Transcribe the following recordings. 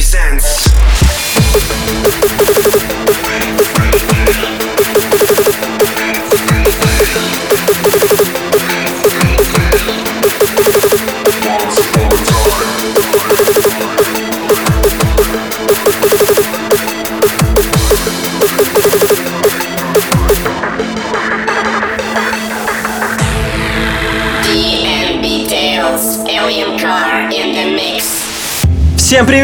presents.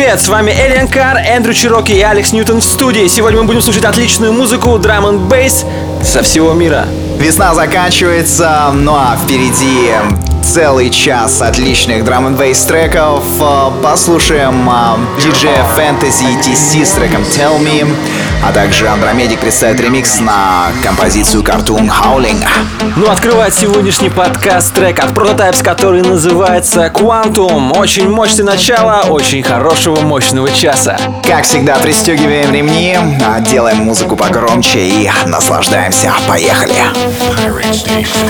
Привет, с вами Элиан Кар, Эндрю Чироки и Алекс Ньютон в студии. Сегодня мы будем слушать отличную музыку, драм н бейс со всего мира. Весна заканчивается, ну а впереди целый час отличных драм н треков. Послушаем диджея Fantasy TC с треком Tell Me. А также Андромедик представит ремикс на композицию Cartoon Howling. Ну, открывает сегодняшний подкаст трек от Prototypes, который называется Quantum. Очень мощное начало, очень хорошего мощного часа. Как всегда, пристегиваем ремни, делаем музыку погромче и наслаждаемся. Поехали! Pirate Station,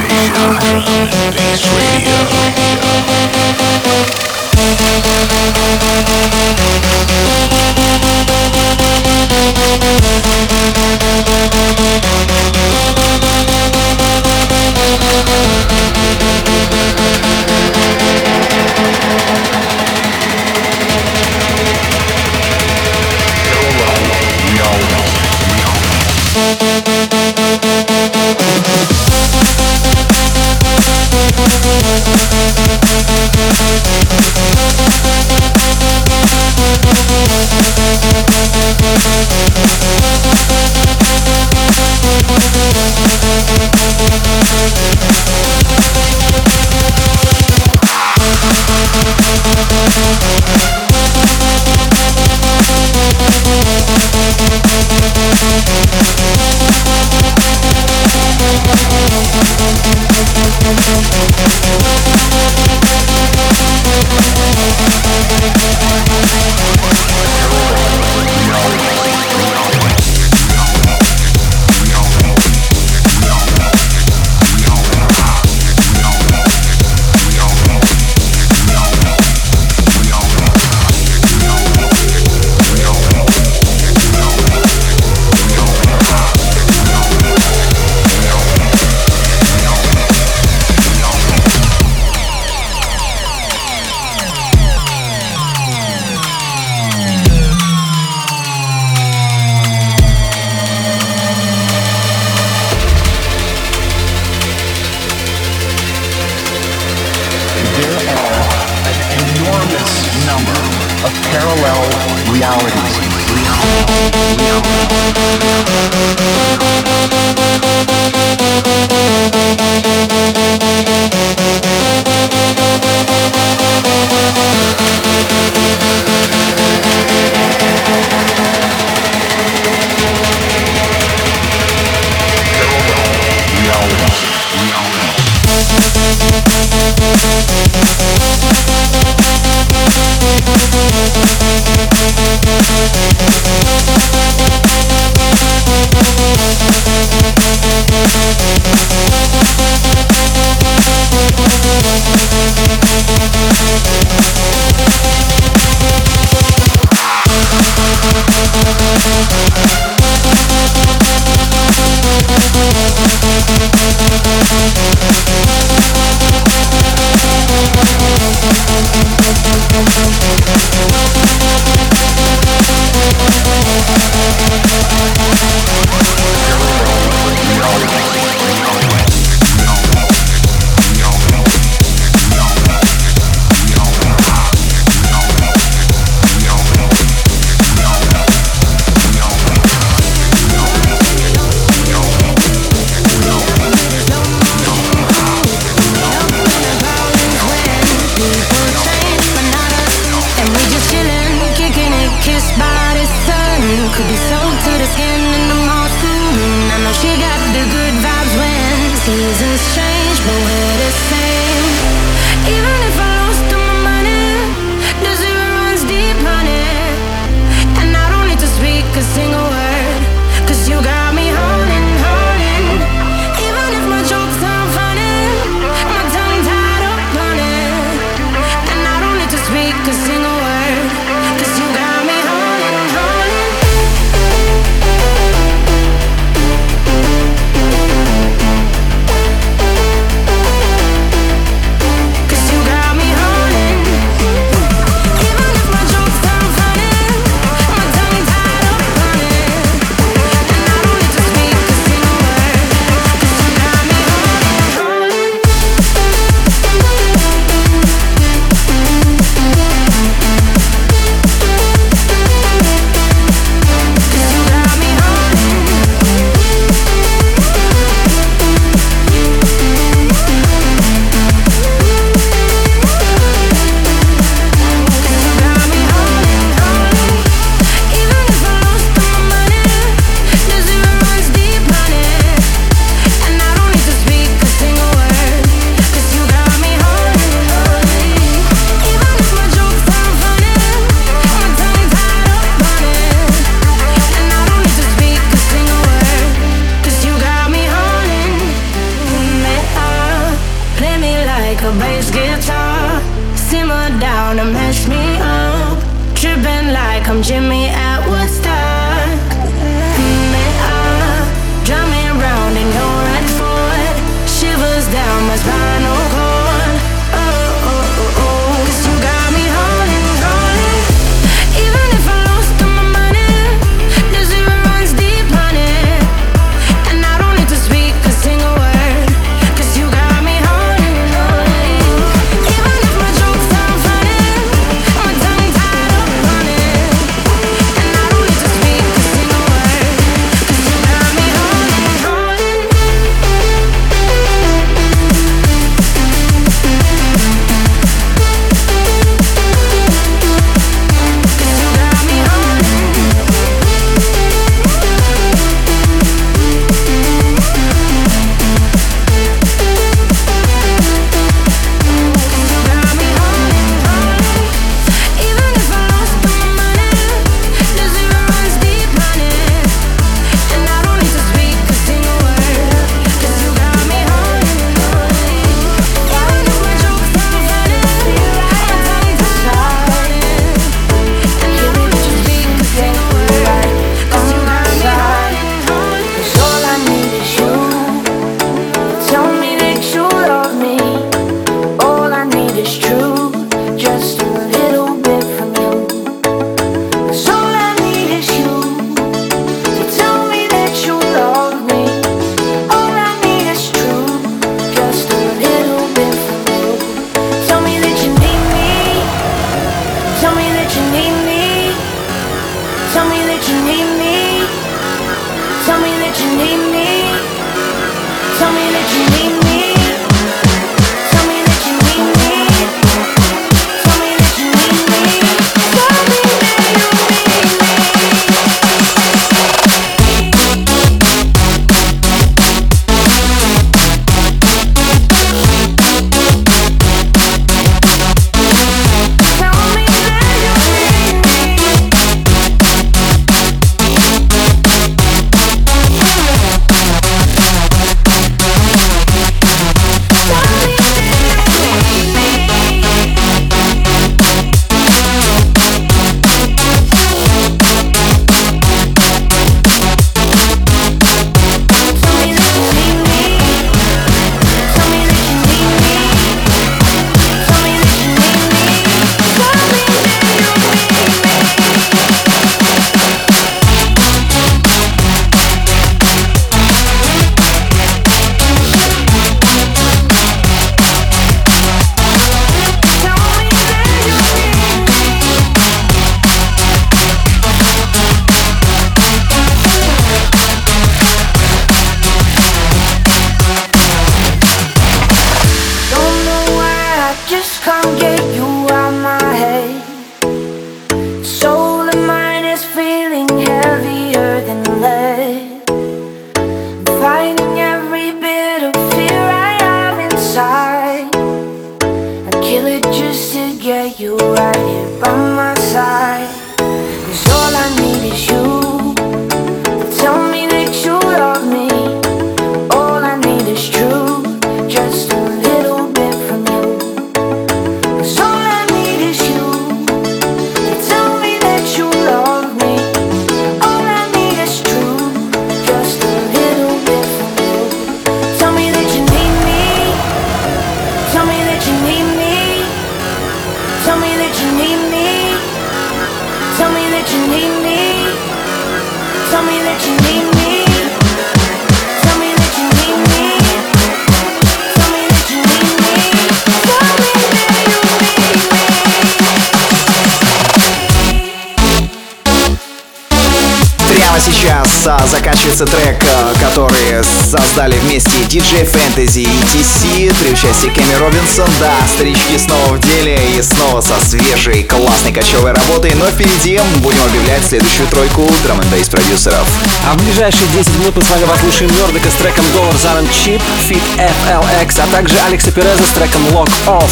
Робинсон. Да, старички снова в деле и снова со свежей, классной кочевой работой. Но впереди будем объявлять следующую тройку драм н продюсеров. А в ближайшие 10 минут мы с вами послушаем Нордика с треком Dollar Zaren Chip, Fit FLX, а также Алекса Переза с треком Lock Off.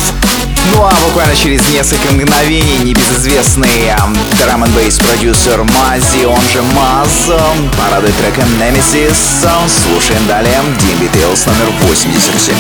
Ну а буквально через несколько мгновений небезызвестный драм н продюсер Мази, он же Маз, порадует треком Nemesis. Слушаем далее DMB Tales номер 87.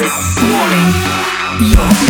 Warning. morning.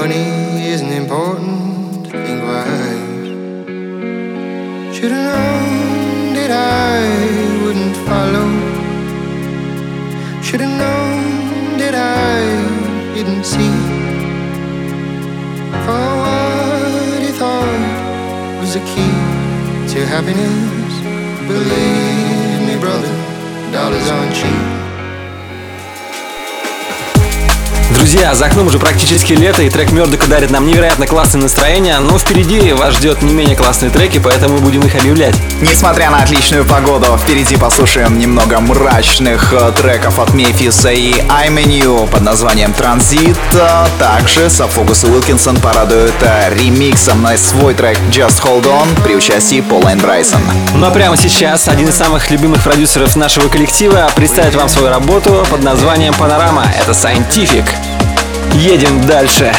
Money isn't important, think wise. Should've known that I wouldn't follow. Should've known that I didn't see. For what he thought was the key to happiness. Believe me, brother, dollars aren't cheap. Друзья, за окном уже практически лето, и трек Мердока дарит нам невероятно классное настроение, но впереди вас ждет не менее классные треки, поэтому мы будем их объявлять. Несмотря на отличную погоду, впереди послушаем немного мрачных э, треков от Мефиса и I'm in You под названием Транзит. А Также Софокус и Уилкинсон порадуют э, ремиксом на свой трек Just Hold On при участии Пола и Брайсон. Ну а прямо сейчас один из самых любимых продюсеров нашего коллектива представит вам свою работу под названием «Панорама». Это Scientific. Едем дальше.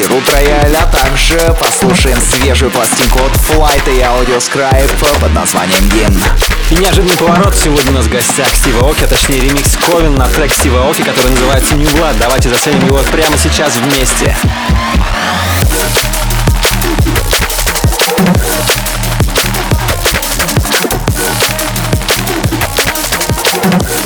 Рут Рояль, а также послушаем свежую пластинку от Flight и Audio Scribe под названием Гимн. И неожиданный поворот. Сегодня у нас в гостях Стива Оки, а точнее ремикс Ковен на трек Стива Оки, который называется New Blood. Давайте заценим его прямо сейчас вместе. Hit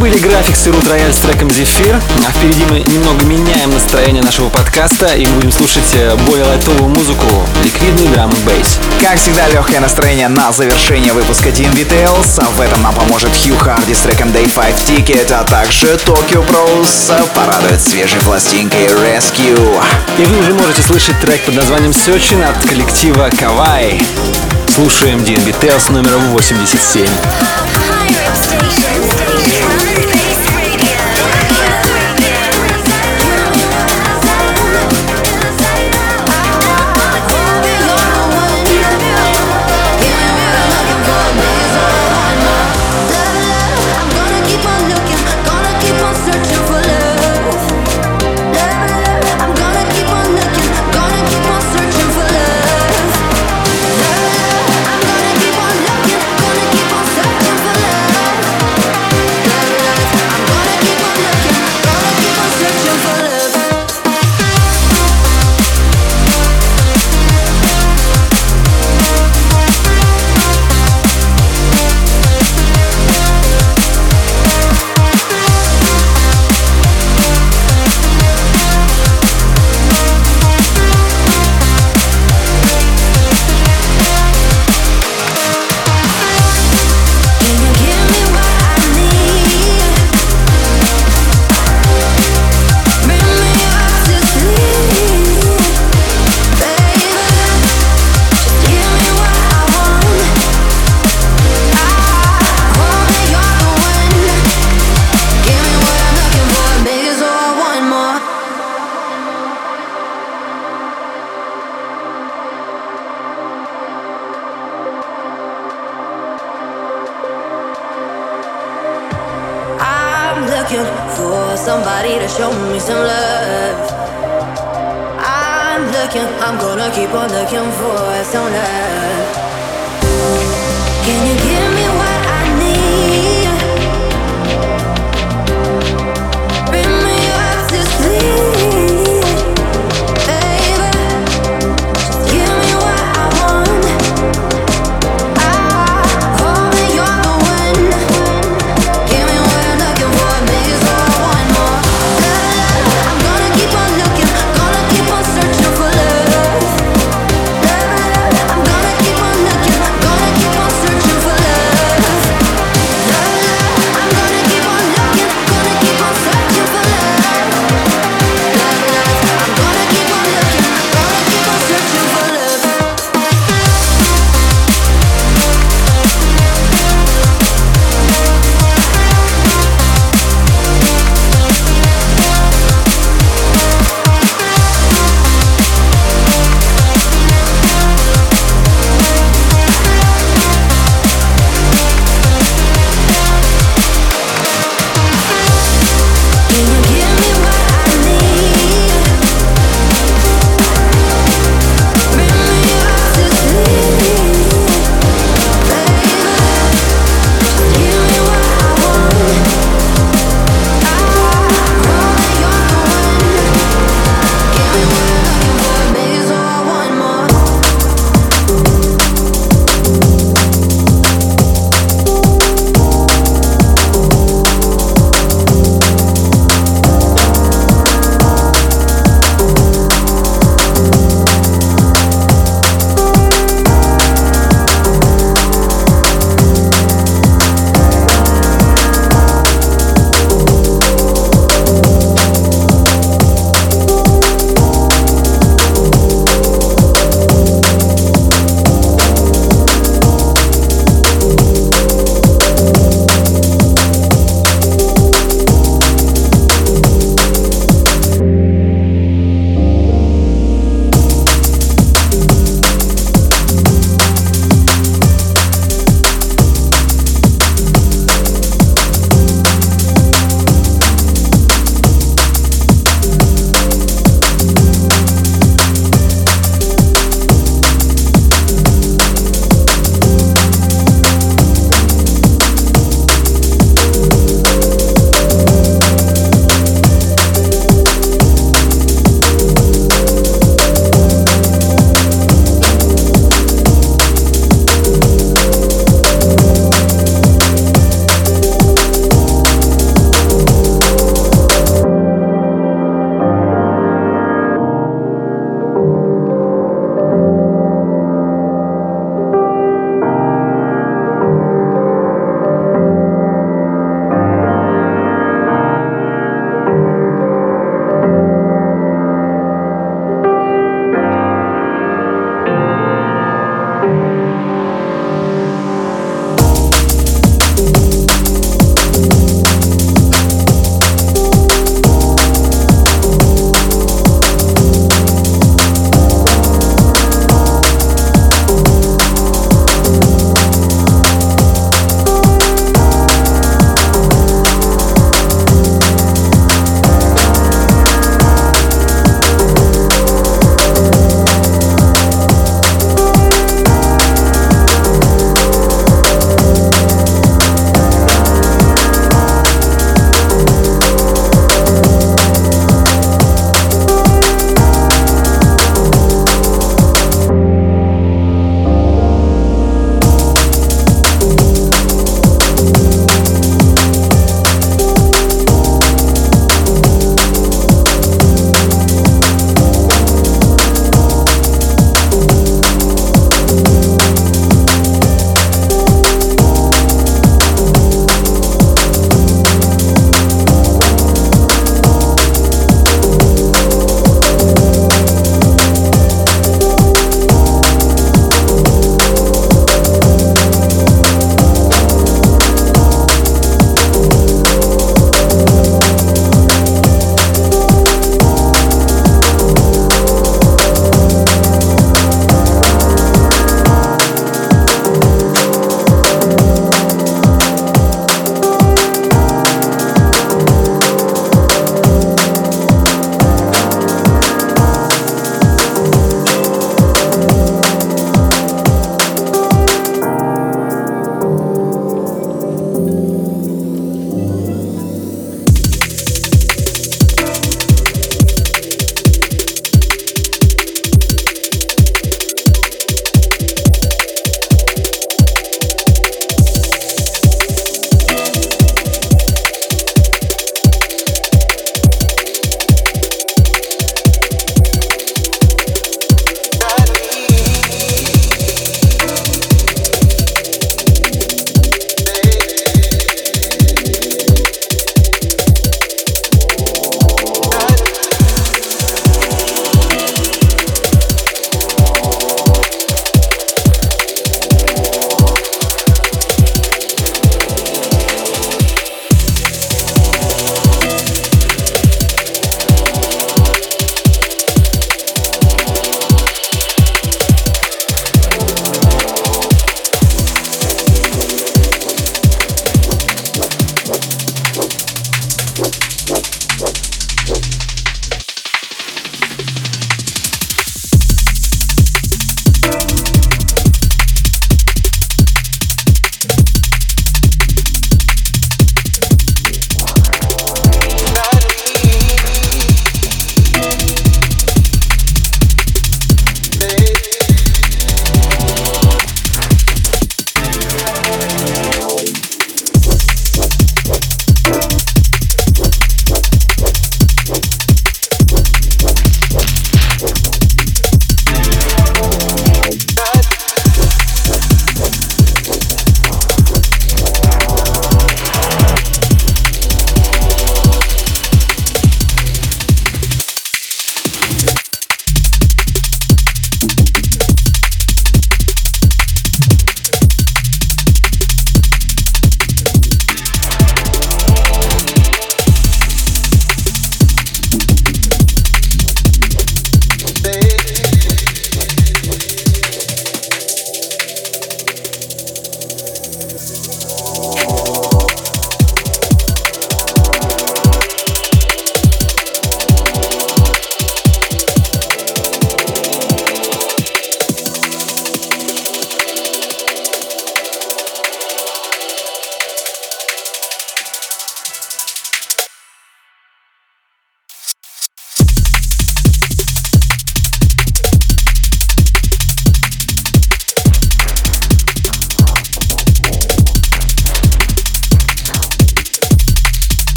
Были графиксы Root Royale с треком Зефир. А впереди мы немного меняем настроение нашего подкаста и будем слушать э, более лайтовую музыку, ликвидный драм и бейс. Как всегда, легкое настроение на завершение выпуска Team Details. А в этом нам поможет Хью Харди с треком Day 5 Ticket, а также Tokyo Pros порадует свежей пластинкой Rescue. И вы уже можете слышать трек под названием Searching от коллектива Кавай. Слушаем DNB Tales номер 87.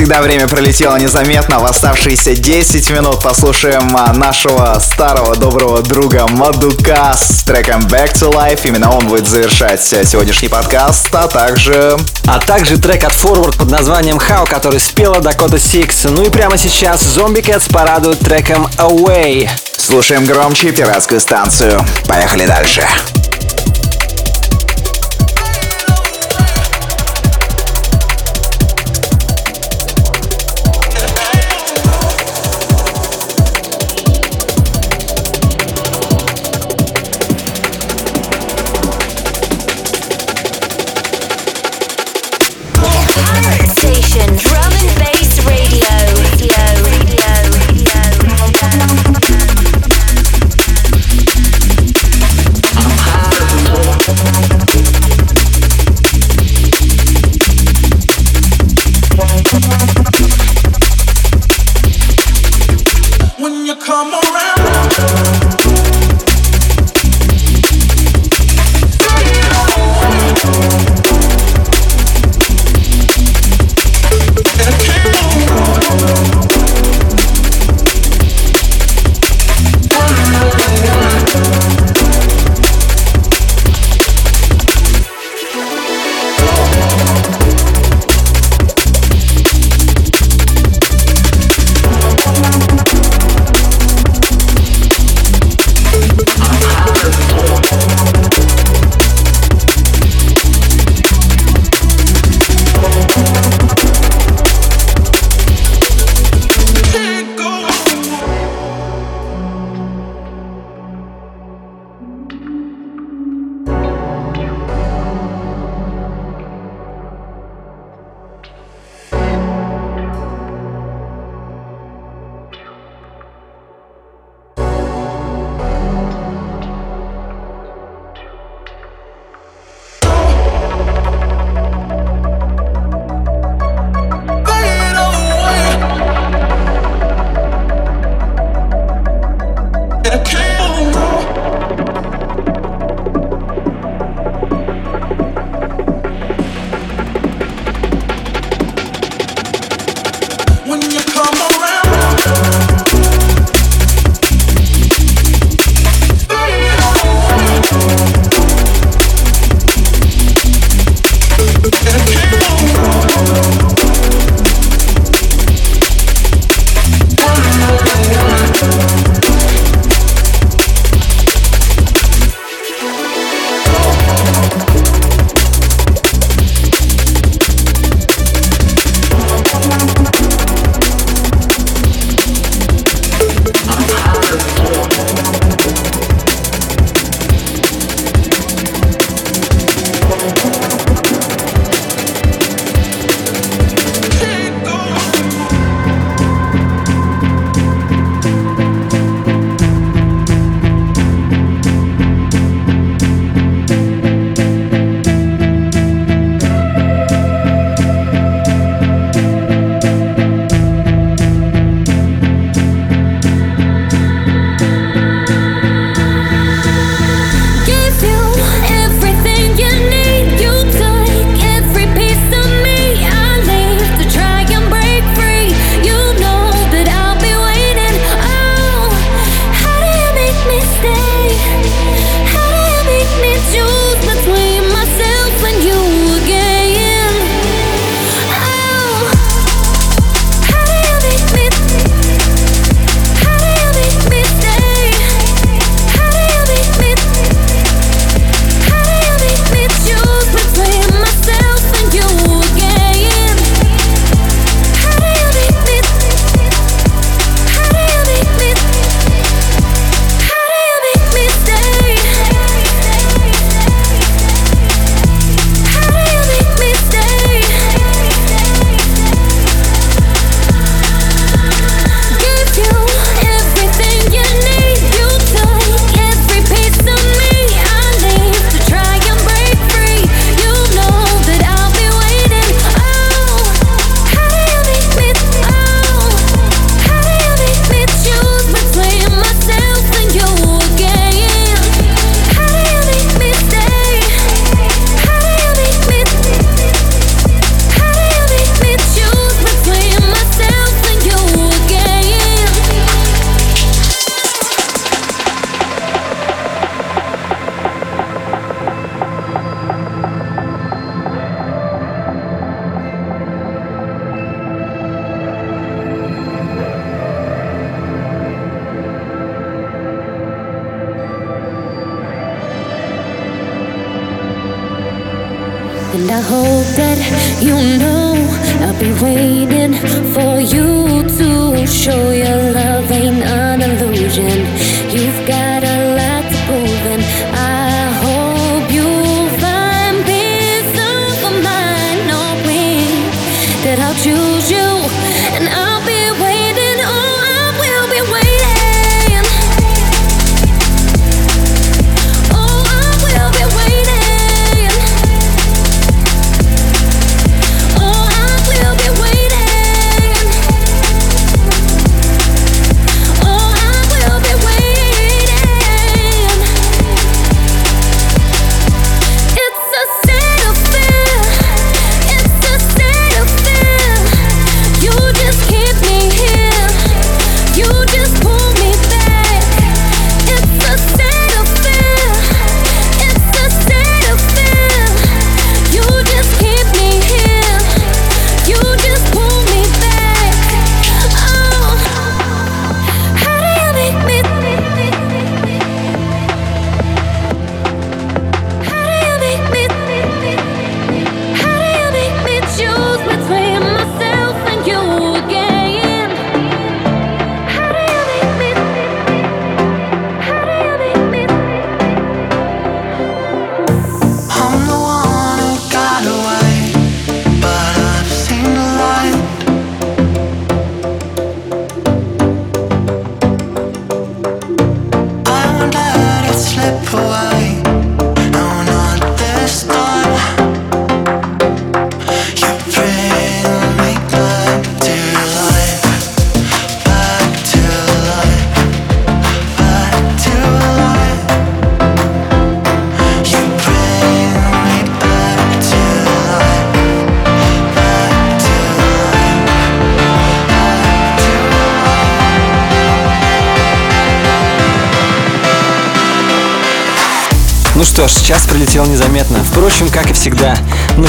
Всегда, время пролетело незаметно. В оставшиеся 10 минут послушаем а, нашего старого доброго друга Мадука с треком Back to Life. Именно он будет завершать э, сегодняшний подкаст, а также... А также трек от Forward под названием How, который спела Dakota Six. Ну и прямо сейчас Zombie Cats порадуют треком Away. Слушаем громче пиратскую станцию. Поехали дальше.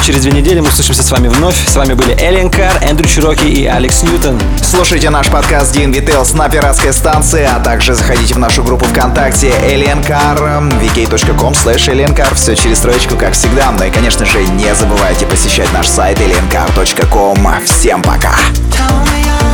Через две недели мы услышимся с вами вновь. С вами были Эллен Кар, Эндрю Чироки и Алекс Ньютон. Слушайте наш подкаст Dean Details на пиратской станции, а также заходите в нашу группу ВКонтакте Эллен Кар, эм, vk.com slash Эллен Кар. Все через строчку, как всегда. Ну и, конечно же, не забывайте посещать наш сайт elnkar.com. Всем пока! Tell me